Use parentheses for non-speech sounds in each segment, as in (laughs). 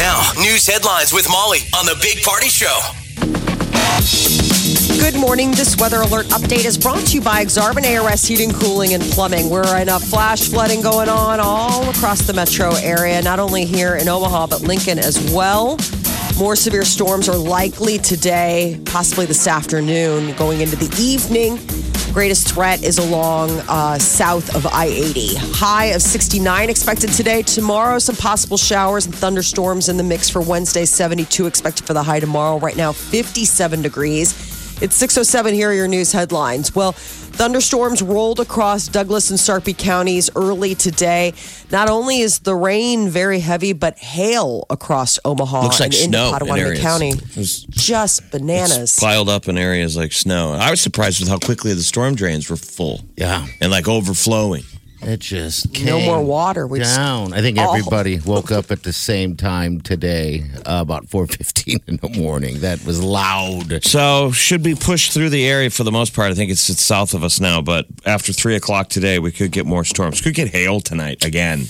Now, news headlines with Molly on the Big Party Show. Good morning. This weather alert update is brought to you by Exarban ARS Heating, Cooling, and Plumbing. We're in a flash flooding going on all across the metro area, not only here in Omaha, but Lincoln as well. More severe storms are likely today, possibly this afternoon, going into the evening. Greatest threat is along uh, south of I 80. High of 69 expected today. Tomorrow, some possible showers and thunderstorms in the mix for Wednesday. 72 expected for the high tomorrow. Right now, 57 degrees. It's 607. Here are your news headlines. Well, thunderstorms rolled across Douglas and Sarpy counties early today. Not only is the rain very heavy, but hail across Omaha Looks like and into snow in Pottawattamie areas. County. Was- Just bananas. Piled up in areas like snow. I was surprised with how quickly the storm drains were full. Yeah. And like overflowing. It just No more water. We just- down. I think Oh. everybody woke up at the same time today, uh, about four fifteen in the morning. That was loud. So should be pushed through the area for the most part. I think it's, it's south of us now, but after three o'clock today, we could get more storms. Could get hail tonight again.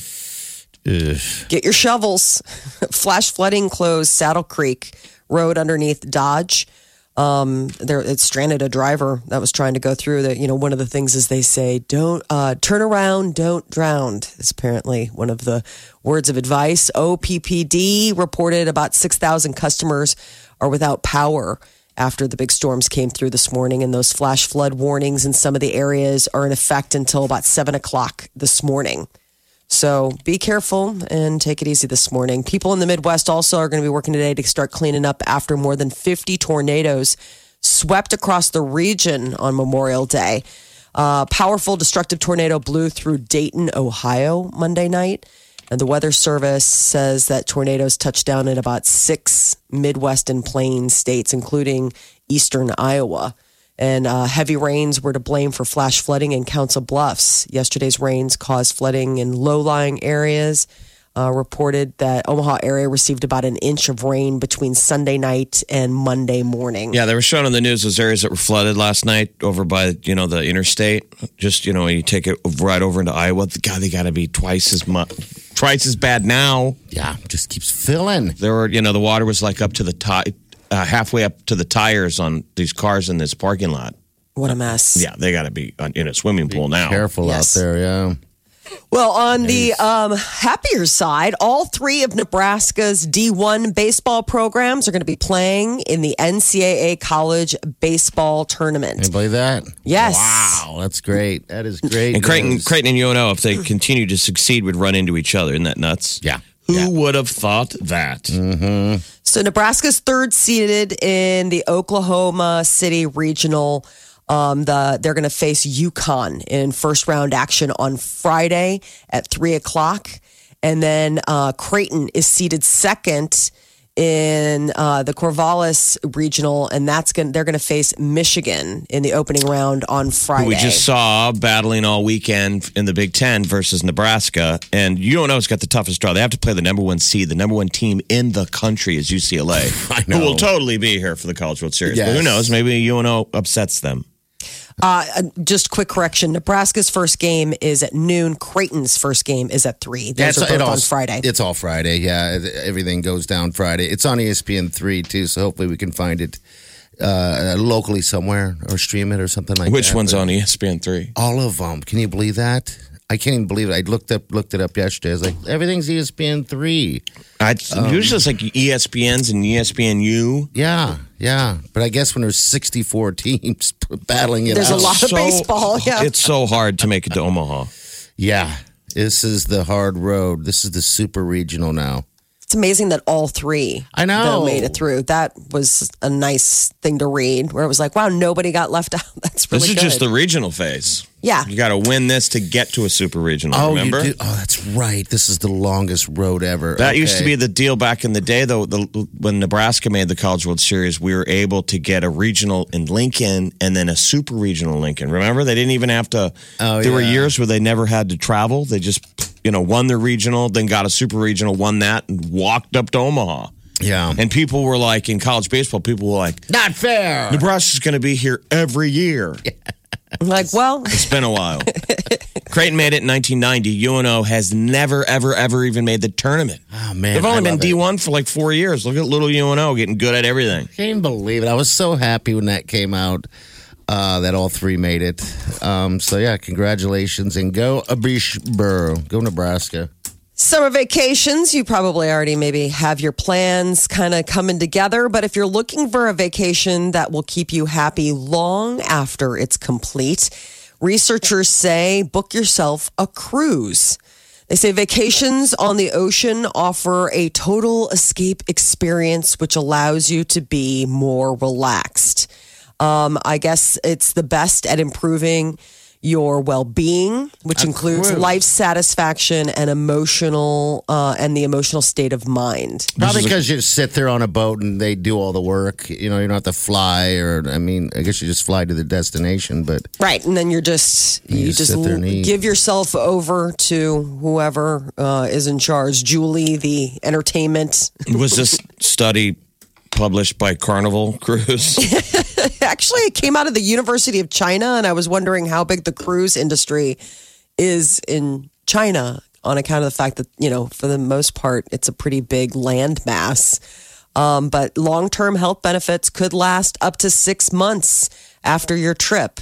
Get your shovels. (laughs) Flash flooding closed Saddle Creek Road underneath Dodge. Um, there, it stranded a driver that was trying to go through. That you know, one of the things is they say, "Don't uh, turn around, don't drown." Is apparently one of the words of advice. OPPD reported about six thousand customers are without power after the big storms came through this morning, and those flash flood warnings in some of the areas are in effect until about seven o'clock this morning. So be careful and take it easy this morning. People in the Midwest also are going to be working today to start cleaning up after more than 50 tornadoes swept across the region on Memorial Day. Uh, powerful destructive tornado blew through Dayton, Ohio Monday night. And the Weather Service says that tornadoes touched down in about six Midwest and Plains states, including eastern Iowa. And uh, heavy rains were to blame for flash flooding in Council Bluffs. Yesterday's rains caused flooding in low lying areas. Uh, reported that Omaha area received about an inch of rain between Sunday night and Monday morning. Yeah, they were showing on the news those areas that were flooded last night over by you know the interstate. Just you know, you take it right over into Iowa. God, they got to be twice as much, twice as bad now. Yeah, just keeps filling. There were you know the water was like up to the ti- uh, halfway up to the tires on these cars in this parking lot. What a mess. Yeah, they got to be in a swimming pool now. Careful Yes. out there, yeah. Well, on the um, happier side, all three of Nebraska's D1 baseball programs are going to be playing in the NCAA college baseball tournament. Can you believe that? Yes. Wow, that's great. That is great. And Creighton, news. Creighton and UNO, if they continue to succeed, would run into each other. Isn't that nuts? Yeah. Who would have thought that? So Nebraska's third seeded in the Oklahoma City Regional. Um, the they're going to face UConn in first round action on Friday at three o'clock, and then uh, Creighton is seeded second in uh, the Corvallis Regional, and that's going they're going to face Michigan in the opening round on Friday. We just saw battling all weekend in the Big Ten versus Nebraska. And UNO's got the toughest draw. They have to play the number one seed. The number one team in the country is UCLA, (laughs) I who will totally be here for the College World Series. But who knows? Maybe UNO upsets them. Uh, just quick correction: Nebraska's first game is at noon. Creighton's first game is at three. Those Yeah, are it's- it both all- on Friday. It's all Friday. Yeah, everything goes down Friday. It's on ESPN three too, so hopefully we can find it uh, locally somewhere or stream it or something like Which that. Which one's But on ESPN three? All of them. Can you believe that? I can't even believe it. I looked up looked it up yesterday. I was like, everything's ESPN three. I, um, usually it's like ESPN's and ESPNU. Yeah, yeah. But I guess when there's 64 (laughs) teams battling it There's a lot of baseball, yeah. (laughs) It's so hard to make it to Omaha. Yeah, this is the hard road. This is the super regional now. It's amazing that all three I know. though, made it through. That was a nice thing to read, where it was like, wow, nobody got left (laughs) out. That's really This is good. just the regional phase. Yeah. You got to win this to get to a super regional. Oh, remember? you do? Oh, that's right. This is the longest road ever. That used to be the deal back in the day, though. The, when Nebraska made the College World Series, we were able to get a regional in Lincoln and then a super regional Lincoln. Remember, they didn't even have to. Oh, there were years where they never had to travel. They just, you know, won their regional, then got a super regional, won that, and walked up to Omaha. Yeah. And people were like, in college baseball, people were like, Not fair. Nebraska's going to be here every year. I'm (laughs) like, well, (laughs) It's been a while. Creighton made it in 1990. UNO has never, ever, ever even made the tournament. Oh, man. They've only been it. D1 for like four years. Look at little UNO getting good at everything. I Can't even believe it. I was so happy when that came out uh, that all three made it. Um, so, yeah, congratulations and go Abishboro. Go Nebraska. Summer vacations, you probably already maybe have your plans kind of coming together. But if you're looking for a vacation that will keep you happy long after it's complete, researchers say book yourself a cruise. They say vacations on the ocean offer a total escape experience, which allows you to be more relaxed. Um, I guess it's the best at improving your well-being, which includes cruise. life satisfaction and emotional uh, and the emotional state of mind. Probably because you sit there on a boat and they do all the work. You know, you don't have to fly, or I mean, I guess you just fly to the destination. But Right, and then you're just you, just just sit there and eat. give yourself over to whoever uh, is in charge. Julie, the entertainment. Was this study published by Carnival Cruise? (laughs) Actually, it came out of the University of China, and I was wondering how big the cruise industry is in China on account of the fact that you know, for the most part, it's a pretty big land mass. Um, but long-term health benefits could last up to six months after your trip.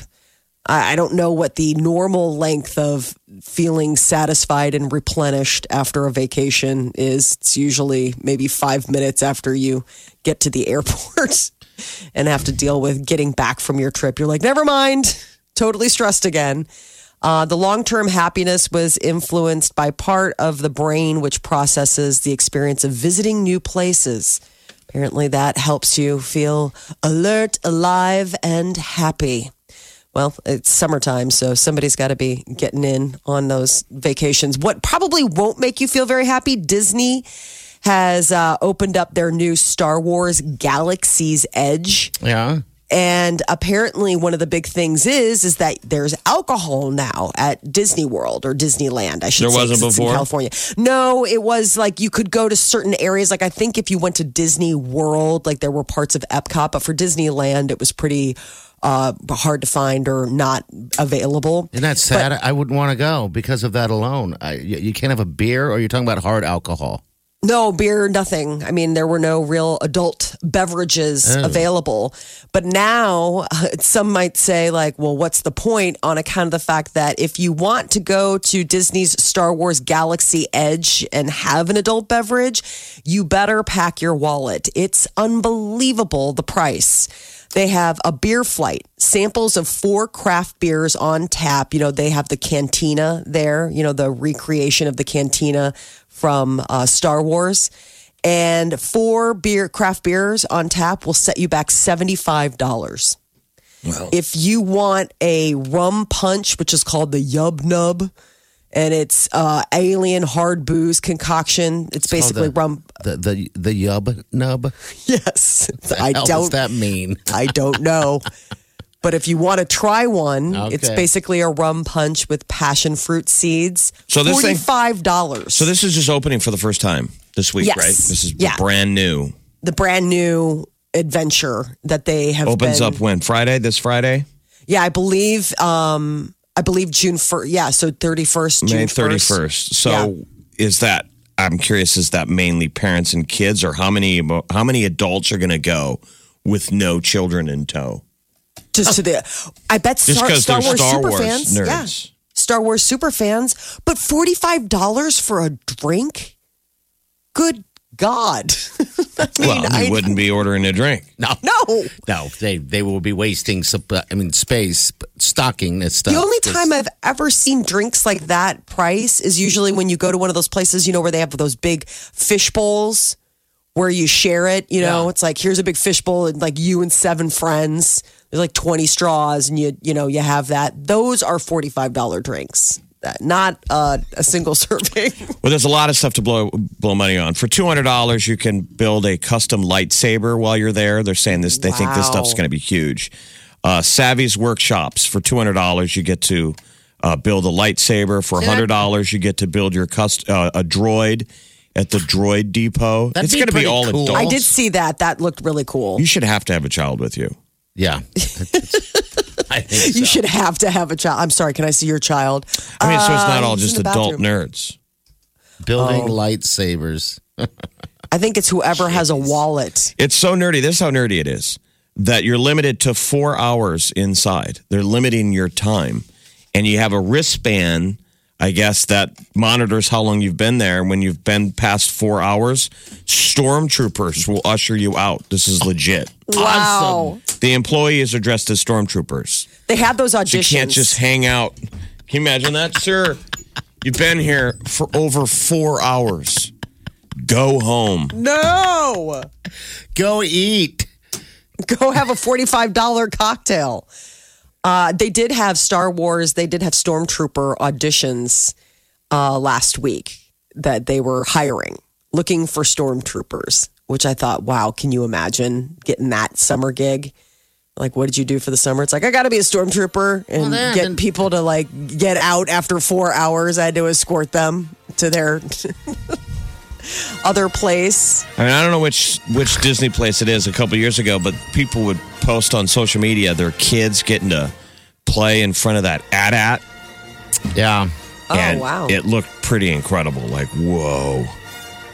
I I don't know what the normal length of feeling satisfied and replenished after a vacation is. It's usually maybe five minutes after you get to the (laughs) airport and have to deal with getting back from your trip. You're like, never mind, totally stressed again. Uh, the long term happiness was influenced by part of the brain which processes the experience of visiting new places. Apparently, that helps you feel alert, alive, and happy. Well, it's summertime, so somebody's got to be getting in on those vacations. What probably won't make you feel very happy, Disney has uh, opened up their new Star Wars Galaxy's Edge. yeah, And apparently, one of the big things is is that there's alcohol now at Disney World or Disneyland. I should There say, wasn't it's in? California. No, it was like you could go to certain areas. Like I think if you went to Disney World, like there were parts of Epcot, but for Disneyland, it was pretty uh, hard to find or not available. isn't that sad? I wouldn't want to go because of that alone. I, you, you can't have a beer, or you're talking about hard alcohol. No beer, nothing. I mean, there were no real adult beverages oh. available. But now, (laughs) some might say, like, well, what's the point on account of the fact that if you want to go to Disney's Star Wars Galaxy Edge and have an adult beverage, you better pack your wallet. It's unbelievable the price. They have a beer flight, samples of four craft beers on tap. You know, they have the cantina there, you know, the recreation of the cantina from uh, Star Wars. And four beer craft beers on tap will set you back $75. If you want a rum punch, which is called the Yub Nub, and it's uh, alien hard booze concoction, it's basically Oh, the, rum. The the the yub nub. Yes, I don't. does that mean? I don't know. But if you want to try one, it's basically a rum punch with passion fruit seeds. So this thing- forty-five dollars. so this is just opening for the first time this week, Yes. right? This is Yeah. brand new. the brand new adventure that they have Opens been- up when Friday. This Friday, Yeah, I believe. Um, I believe June first. Yeah, so thirty-first, June May thirty first. So Yeah. is that? I'm curious. Is that mainly parents and kids, or how many how many adults are going to go with no children in tow? Just to the, I bet Star, Star Wars Star super Wars fans. Yeah. Star Wars super fans. But forty-five dollars for a drink. Good God! (laughs) I mean, Well, I wouldn't be ordering a drink. No, no. no. They they will be wasting. sup- I mean, space stocking this stuff. The only This- time I've ever seen drinks like that price is usually when you go to one of those places, you know, where they have those big fish bowls where you share it. You know, Yeah. it's like here's a big fish bowl, and like you and seven friends. There's like 20 straws and you you know you have that. Those are $45 drinks. Not uh, a single (laughs) serving. Well, there's a lot of stuff to blow blow money on. For two hundred dollars, you can build a custom lightsaber while you're there. They're saying this; they think this stuff's going to be huge. Uh, Savi's workshops for two hundred dollars, you get to uh, build a lightsaber. For hundred dollars, you get to build your cust- uh, a droid at the Droid Depot. That'd it's going to be all cool. adults. I did see that. That looked really cool. You should have to have a child with you. Yeah. (laughs) (laughs) I think so. You should have to have a child. I'm sorry. Can I see your child? I mean, so it's not Uh, all he's just in the adult nerds. building Oh. lightsabers. I think it's whoever has a wallet. It's so nerdy. This is how nerdy it is that you're limited to four hours inside. They're limiting your time. And you have a wristband, I guess, that monitors how long you've been there. When you've been past four hours, stormtroopers will usher you out. This is legit. Wow. The employees are dressed as stormtroopers. They had those auditions. So you can't just hang out. Can you imagine that, sir? You've been here for over four hours. Go home. no. Go eat. Go have a $45 cocktail. Uh, they did have Star Wars, they did have Stormtrooper auditions uh, last week that they were hiring, looking for Stormtroopers, which I thought, wow, can you imagine getting that summer gig? Like, what did you do for the summer? It's like, I got to be a Stormtrooper and then- get people to like get out after four hours. I had to escort them to their (laughs) other place. I mean, I don't know which which Disney place it is. A couple years ago, but people would post on social media their kids getting to play in front of that AT-AT. Yeah. Oh, wow. It looked pretty incredible. Like, whoa.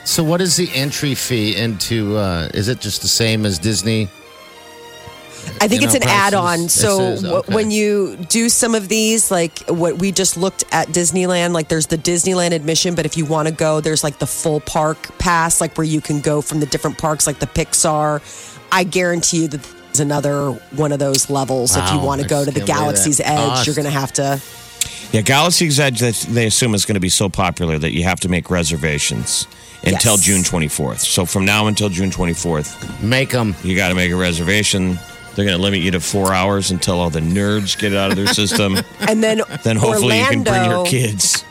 So, what is the entry fee into? Uh, is it just the same as Disney? I think You it's know, an add-on. So This is- w- okay. when you do some of these, like what we just looked at Disneyland, like there's the Disneyland admission, but if you want to go, there's like the full park pass, like where you can go from the different parks, like the Pixar. I guarantee you that there's another one of those levels. if you want to go to the Galaxy's Edge, cost. you're going to have to. Yeah, Galaxy's Edge, they, they assume is going to be so popular that you have to make reservations until Yes. June 24th. So from now until June 24th, Make them. you got to make a reservation. They're going to limit you to four hours until all the nerds get it out of their system. (laughs) And then, then hopefully you can bring your kids.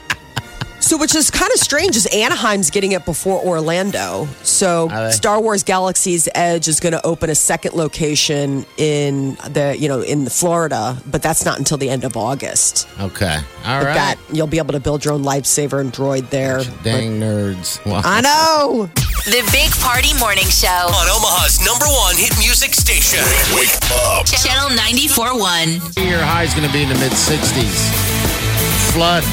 So, which is kind of strange, is Anaheim's getting it before Orlando. So, Star Wars Galaxy's Edge is going to open a second location in the, you know, in Florida, but that's not until the end of August. Okay. All But right. that you'll be able to build your own lifesaver and droid there. Dang nerds. Wow. I know. The Big Party Morning Show. On Omaha's number one hit music station. Wake up. Channel 94.1. Your high is going to be in the mid 60s. Flood.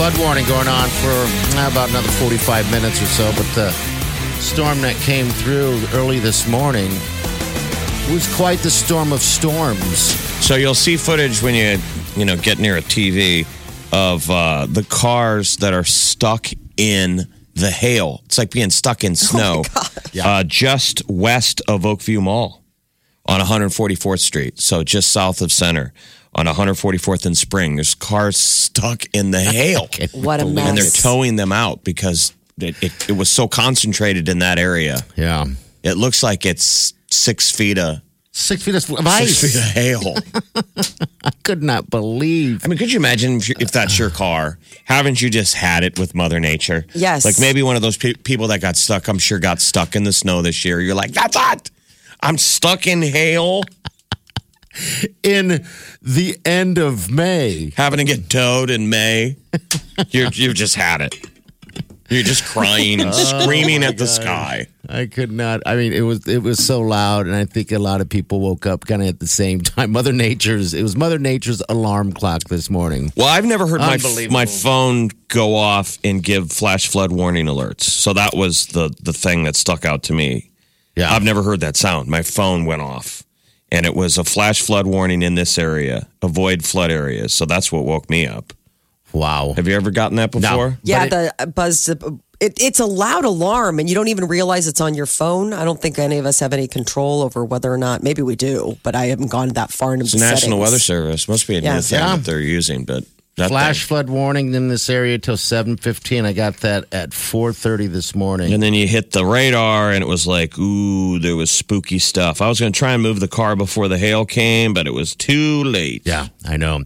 Flood warning going on for uh, about another 45 minutes or so. But the storm that came through early this morning was quite the storm of storms. So you'll see footage when you you know get near a TV of uh, the cars that are stuck in the hail. It's like being stuck in (laughs) snow. uh, just west of Oakview Mall on 144th Street, so just south of Center on 144th and Spring. There's cars stuck in the (laughs) hail, What a mess. and they're towing them out because it, it, it was so concentrated in that area. Yeah. It looks like it's six feet of Six feet of ice. six feet of hail. (laughs) I could not believe. I mean, could you imagine if, if that's your car? Haven't you just had it with Mother Nature? Yes. Like maybe one of those pe- people that got stuck, I'm sure got stuck in the snow this year. You're like, that's it. I'm stuck in hail, In the end of May, having to get towed in May. You're, you've just had it. You're just crying and (laughs) oh screaming at the sky. I could not. I mean, it was it was so loud, and I think a lot of people woke up kind of at the same time. (laughs) Mother Nature's it was Mother Nature's alarm clock this morning. Well, I've never heard my my phone go off and give flash flood warning alerts. So that was the the thing that stuck out to me. Yeah, I've never heard that sound. My phone went off and it was a flash flood warning in this area. Avoid flood areas. So that's what woke me up. wow. Have you ever gotten that before? Yeah, But the uh, buzz. It, it's a loud alarm, and you don't even realize it's on your phone. I don't think any of us have any control over whether or not. Maybe we do, but I haven't gone that far into It's the the National settings. Weather Service. Must be a new Yeah. thing Yeah. that they're using, but Flash flood warning in this area till 7:15. I got that at 4:30 this morning. And then you hit the radar, and it was like, ooh, there was spooky stuff. I was going to try and move the car before the hail came, but it was too late. Yeah, I know.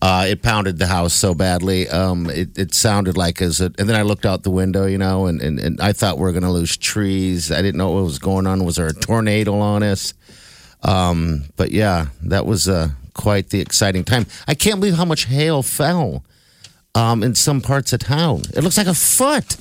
Uh, it pounded the house so badly. Um, it, it sounded like as it, and then I looked out the window, you know, and, and, and I thought we were going to lose trees. I didn't know what was going on. Was there a tornado on us? Um, but yeah, that was uh, quite the exciting time. I can't believe how much hail fell um, in some parts of town. It looks like a foot.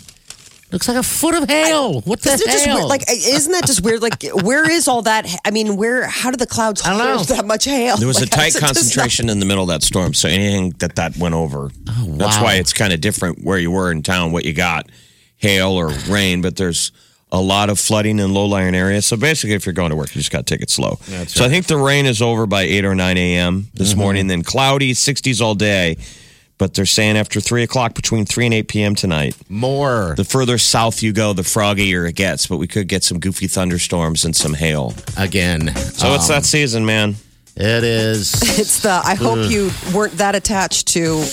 looks like a foot of hail. what the Isn't it just hell? weird? Like, isn't that just weird? Like, where is all that? I mean, where? How did the clouds I don't know. hold that much hail? There was Like, a (laughs) tight it's just not- concentration in the middle of that storm, so anything that that went over, that's wow. That's why it's kind of different where you were in town, what you got, hail or rain. But there's a lot of flooding in low-lying areas. So basically, if you're going to work, you just got to take it slow. so I think the rain is over by eight or nine a.m. this Mm-hmm. morning. Then cloudy, 60s all day. But they're saying after three o'clock, between three and eight p.m. tonight, More the further south you go, the froggier it gets. But we could get some goofy thunderstorms and some hail. again. So it's that season, man. It is. (laughs) It's the. I hope you weren't that attached to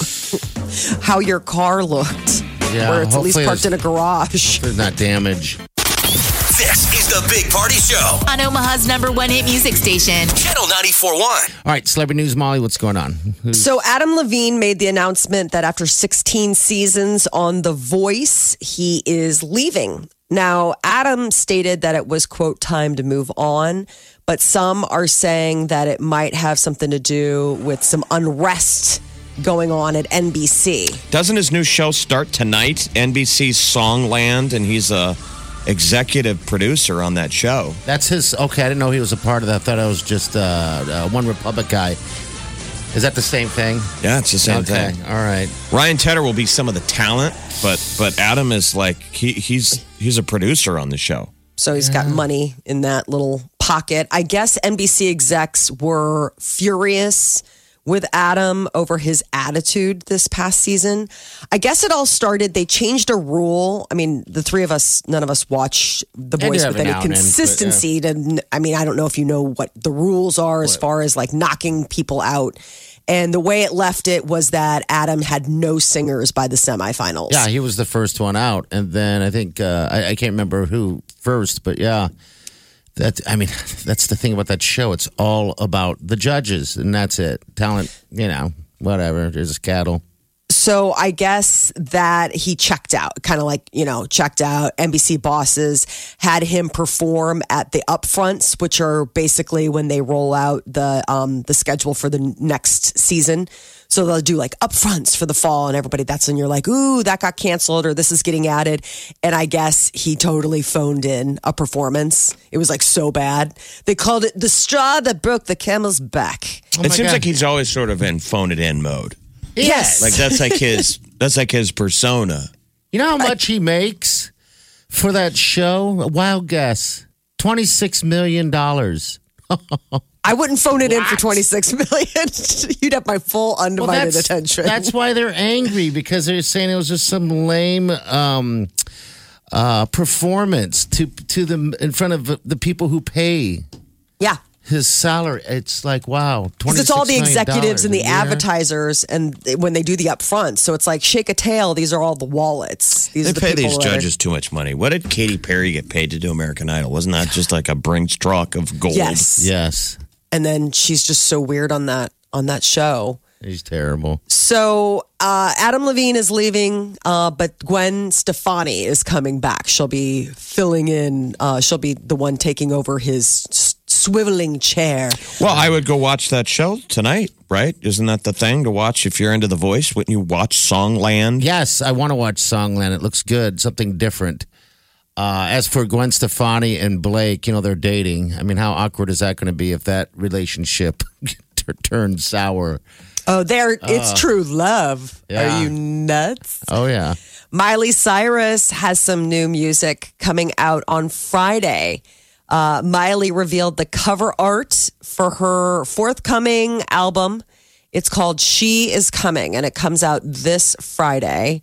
how your car looked, Yeah, where it's at least parked in a garage. There's not damage. This is the Big Party Show. On Omaha's number one hit music station. Channel 94.1. All right, celebrity news, Molly. What's going on? So Adam Levine made the announcement that after 16 seasons on The Voice, he is leaving. Now, Adam stated that it was, quote, time to move on, but some are saying that it might have something to do with some unrest going on at NBC. Doesn't his new show start tonight? NBC's Songland, and he's a executive producer on that show. That's his. Okay, I didn't know he was a part of that. I thought I was just uh, uh, OneRepublic guy. Is that the same thing? Yeah, it's the same okay, thing. all right. Ryan Tedder will be some of the talent, but but Adam is like he, he's he's a producer on the show. So he's got money in that little pocket. I guess NBC execs were furious with Adam over his attitude this past season. I guess it all started, they changed a rule. I mean, the three of us, none of us watch The Voice with any and then, consistency. To, I mean, I don't know if you know what the rules are as far as like knocking people out. And the way it left it was that Adam had no singers by the semifinals. Yeah, he was the first one out, and then I think uh, I, I can't remember who first, but yeah, that I mean, (laughs) that's the thing about that show. It's all about the judges, and that's it. Talent, you know, whatever. There's cattle. So I guess that he checked out, kind of like, you know, checked out. NBC bosses had him perform at the upfronts, which are basically when they roll out the um the schedule for the next season. So they'll do like upfronts for the fall and everybody that's when you're like, ooh, that got canceled or this is getting added. And I guess he totally phoned in a performance. It was like so bad. They called it the straw that broke the camel's back. it seems God. like he's always sort of in phone it in mode. Yes. Like that's like his that's like his persona. You know how much he makes for that show? A wild guess: twenty six million dollars. I wouldn't phone it in for 26 million. (laughs) You'd have my full undivided attention. That's why they're angry because they're saying it was just some lame um, uh, performance to to them in front of the people who pay yeah. His salary. It's like wow, Because it's all the executives and the advertisers, and when they do the upfront. So it's like shake a tail. These are all the wallets. These They are the pay these that are- judges too much money. What did Katy Perry get paid to do American Idol? Wasn't that just like a Brinks truck of gold? Yes. Yes, And then she's just so weird on that on that show. he's terrible. So uh, Adam Levine is leaving, uh, but Gwen Stefani is coming back. She'll be filling in. Uh, she'll be the one taking over his s- swiveling chair. Well, I would go watch that show tonight, right? Isn't that the thing to watch if you're into the voice? Wouldn't you watch Songland? Yes, I want to watch Songland. It looks good, something different. Uh, as for Gwen Stefani and Blake, you know they're dating. I mean, how awkward is that going to be if that relationship (laughs) t- turns sour? Oh, there! it's true love. yeah. Are you nuts? Oh yeah. Miley Cyrus has some new music coming out on Friday. Uh, Miley revealed the cover art for her forthcoming album. It's called She Is Coming, and it comes out this Friday.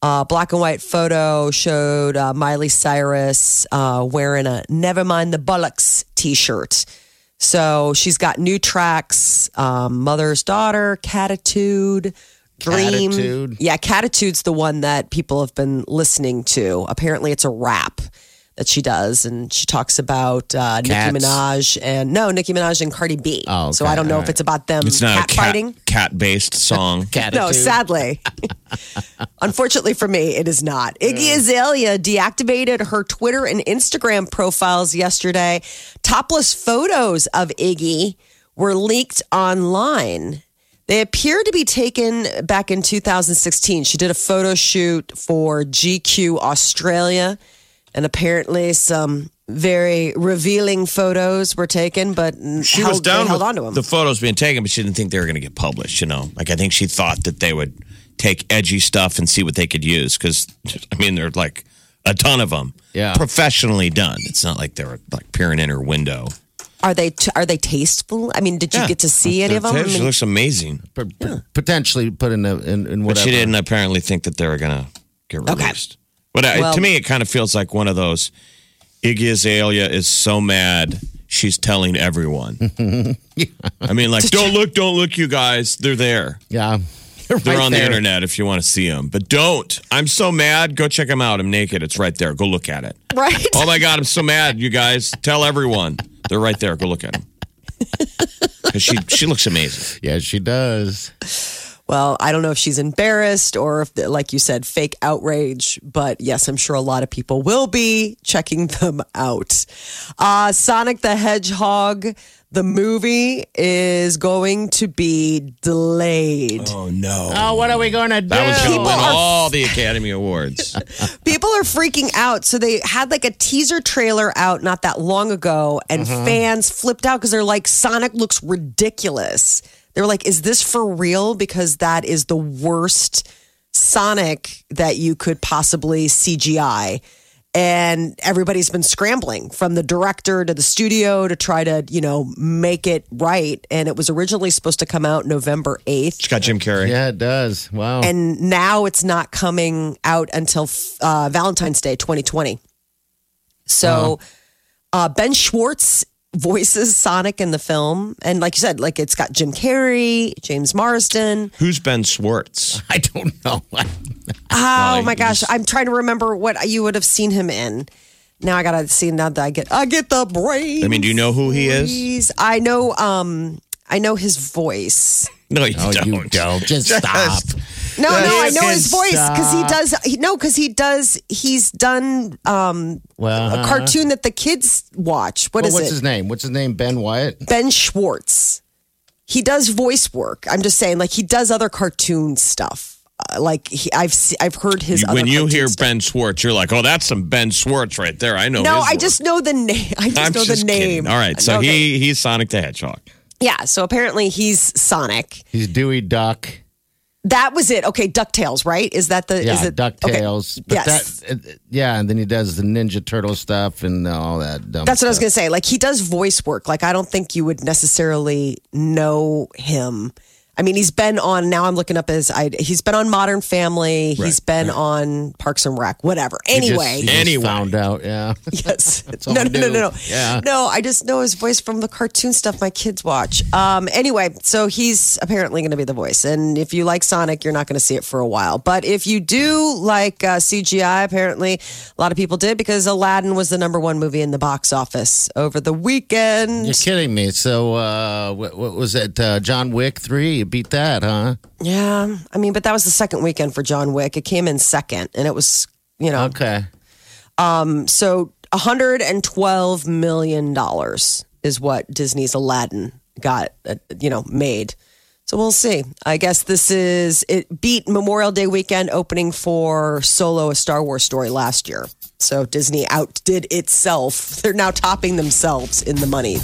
Uh, black and white photo showed uh, Miley Cyrus uh, wearing a Never Mind the Bollocks" t shirt. So she's got new tracks um, Mother's Daughter, Catitude, Dream. Catitude. Yeah, Catitude's the one that people have been listening to. Apparently, it's a rap that she does, and she talks about uh, Nicki Minaj and no, Nicki Minaj and Cardi B. Oh, so I don't know all if it's about them It's not cat a cat, fighting. cat-based (laughs) song. Catitude. No, sadly. (laughs) Unfortunately for me, it is not. Iggy Azalea deactivated her Twitter and Instagram profiles yesterday. Topless photos of Iggy were leaked online. They appear to be taken back in 2016. She did a photo shoot for GQ Australia, and apparently some very revealing photos were taken, but She held, was down held with on to them. the photos being taken, but she didn't think they were going to get published. You know, like I think she thought that they would take edgy stuff and see what they could use. Because I mean, there's like a ton of them, Yeah. professionally done. It's not like they were like peering in her window. Are they are they tasteful? I mean, did you Yeah. get to see any of them? I She looks amazing, P- p- Potentially put in, a, in, in but she didn't apparently think that they were going to get Okay. But uh, I, Well- to me, it kind of feels like one of those. Iggy Azalea is so mad. She's telling everyone. (laughs) I mean, like, don't look, don't look, you guys. They're there. Yeah. (laughs) They're Right on the internet if you want to see them. But don't. I'm so mad. Go check them out. I'm naked. It's right there. Go look at it. right? Oh my God, I'm so mad, you guys. Tell everyone. They're right there. Go look at them. Because she, she looks amazing. Yeah, she does. Well, I don't know if she's embarrassed or if, like you said, fake outrage. But yes, I'm sure a lot of people will be checking (laughs) them out. Uh, Sonic the Hedgehog, the movie, is going to be delayed. Oh, no. Oh, what are we going to do? That was going to win are- all the Academy Awards. (laughs) People are freaking out. So they had like a teaser trailer out not that long ago, and fans flipped out because they're like, Sonic looks ridiculous. They were like, is this for real? Because that is the worst Sonic that you could possibly CGI. And everybody's been scrambling from the director to the studio to try to, you know, make it right. And it was originally supposed to come out November 8th It's got Jim Carrey. Yeah, it does. Wow. and now it's not coming out until uh, Valentine's Day 2020. So uh, Ben Schwartz voices Sonic in the film, and like you said, like it's got Jim Carrey, James Marsden. Who's Ben Schwartz? (laughs) I don't know. (laughs) Oh Molly, my gosh, I'm trying to remember what you would have seen him in. Now I gotta see. Now that I get, I get the brain. I mean, do you know who he is? I know. Um, I know his voice. No, you Oh, don't. you don't. (laughs) Just stop. No, no, I know his voice because he does. He, no, because he does. He's done um, Well, a cartoon that the kids watch. What Well, is what's it? his name? What's his name? Ben Wyatt? Ben Schwartz. He does voice work. I'm just saying, like he does other cartoon stuff. Uh, like he, I've se- I've heard his. You- other when you hear stuff. Ben Schwartz, you're like, oh, that's some Ben Schwartz right there. I know. no, his I work. just know the name. (laughs) I just I'm know just the name. kidding. All right, so Okay. he he's Sonic the Hedgehog. yeah. So apparently he's Sonic. He's Dewey Duck. That was it. Okay, Ducktales, right? Is that the? Yeah, is it. DuckTales. But Yes. that, uh, yeah, and then he does the Ninja Turtle stuff and all that dumb That's what I was going to say. Like he does voice work. Like I don't think you would necessarily know him. I mean, he's been on. Now I'm looking up his. I, he's been on Modern Family. He's been on Parks and Rec. Whatever. He just- Anyway, he just Anyway. found out, yeah. (laughs) yes. (laughs) all no, no, no, no, do. no. Yeah. No, I just know his voice from the cartoon stuff my kids watch. Um. Anyway, so he's apparently going to be the voice, and if you like Sonic, you're not going to see it for a while. But if you do like uh, CGI, apparently a lot of people did because Aladdin was the number one movie in the box office over the weekend. You're kidding me. So, uh, what, what was it? Uh, John Wick 3? Beat that, huh? Yeah, I mean, but that was the second weekend for John Wick. It came in second, and it was, you know, Okay. so 112 million dollars is what Disney's Aladdin got, uh, you know, made. So we'll see. I guess this is it beat Memorial Day weekend opening for Solo: A Star Wars Story last year. So Disney outdid itself. (laughs) They're now topping themselves in the money.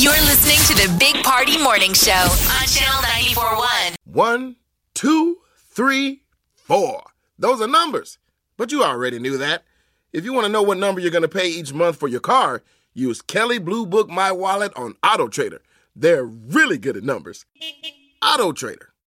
You're listening to the Big Party Morning Show on Channel 941. One, two, three, four. Those are numbers. But you already knew that. If you want to know what number you're going to pay each month for your car, use Kelley Blue Book My Wallet on Auto Trader. They're really good at numbers. Auto Trader.